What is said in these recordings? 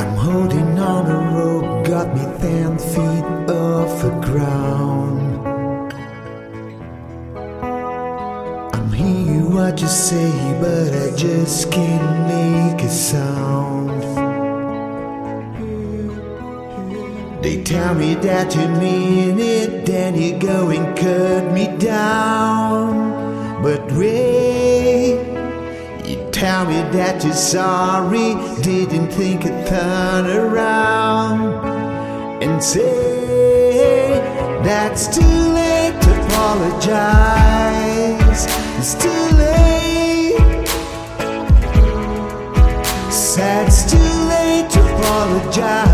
I'm holding on a rope, got me ten feet off the ground. I'm hearing what you say, but I just can't make a sound. They tell me that you mean it, then you go and cut me down. Tell me that you're sorry, didn't think I'd turn around and say that's too late to apologize. It's too late. It's too late to apologize.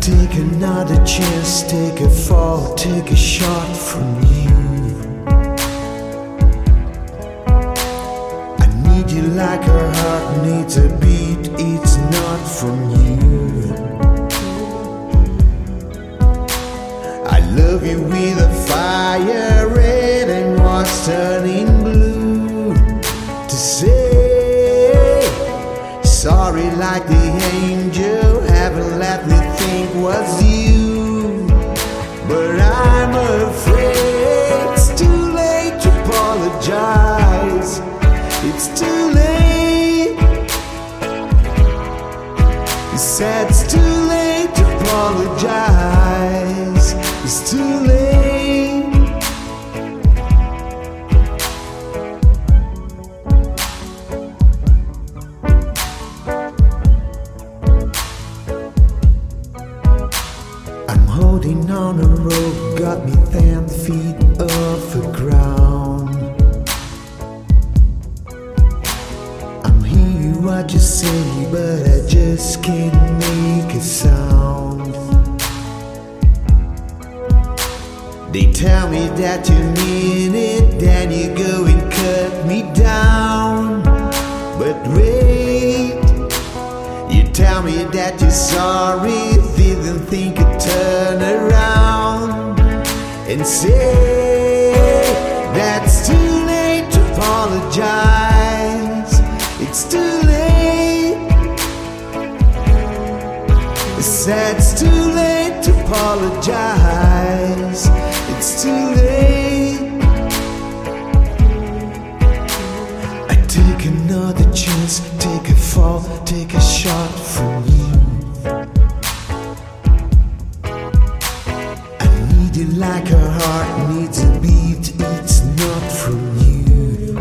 Take another chance, take a fall, take a shot from you. I need you like her heart needs a beat, it's not from you. I love you with a fire red and was turning blue. To say sorry like the was you. But I'm afraid it's too late to apologize. I'm holding on a rope, got me ten feet off the ground. I'm hearing what you say, but I just can't make a sound. They tell me that you mean it, then you go and cut me down. But wait, you tell me that you're sorry, didn't think and say that's too late to apologize. It's too late. It's too late to apologize. It's too late. I take another chance, take a fall, take a shot from you. You like a heart needs a beat, it's not from you.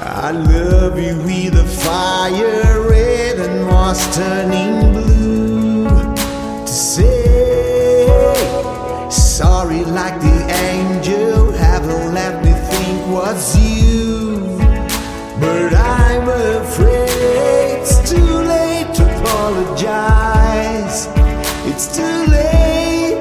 I love you with a fire red and was turning blue. To say sorry like the angel, haven't let me think was you. It's too late.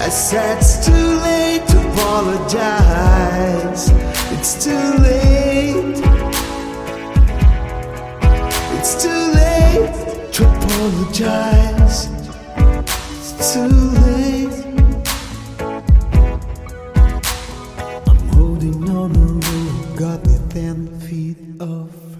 I said it's too late to apologize. It's too late. It's too late to apologize. It's too late. I'm holding on a rope, got me ten feet off.